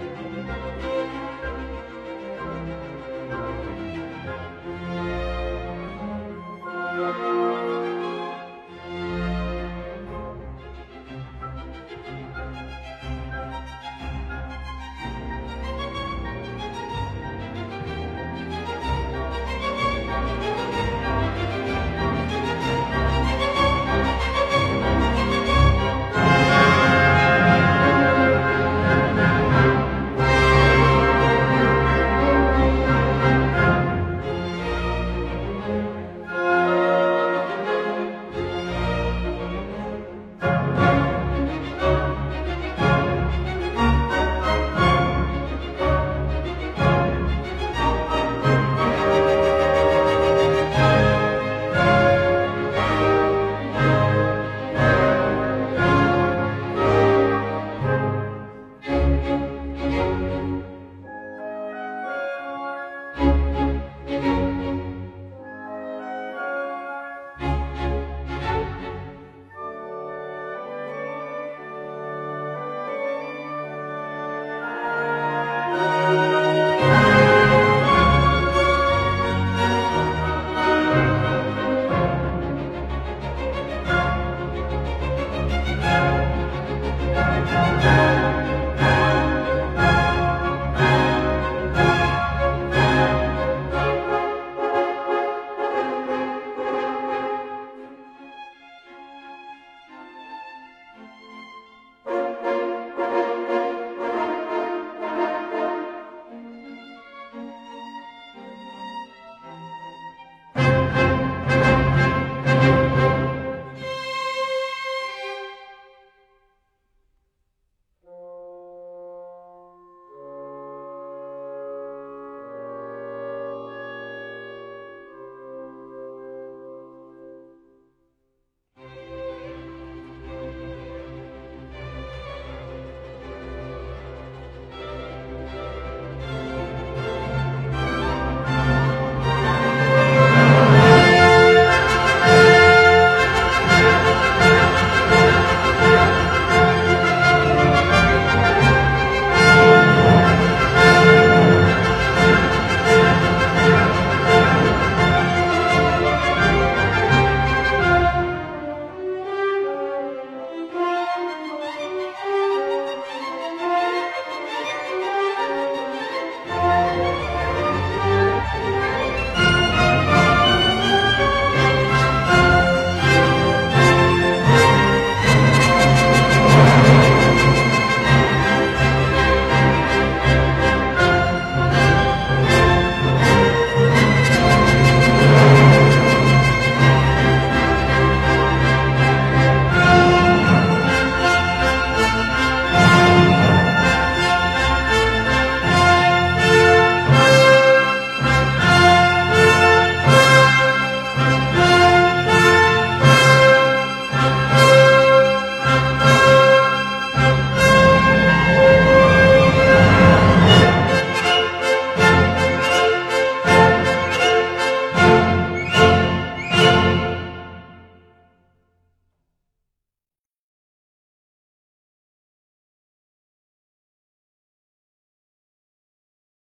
うん。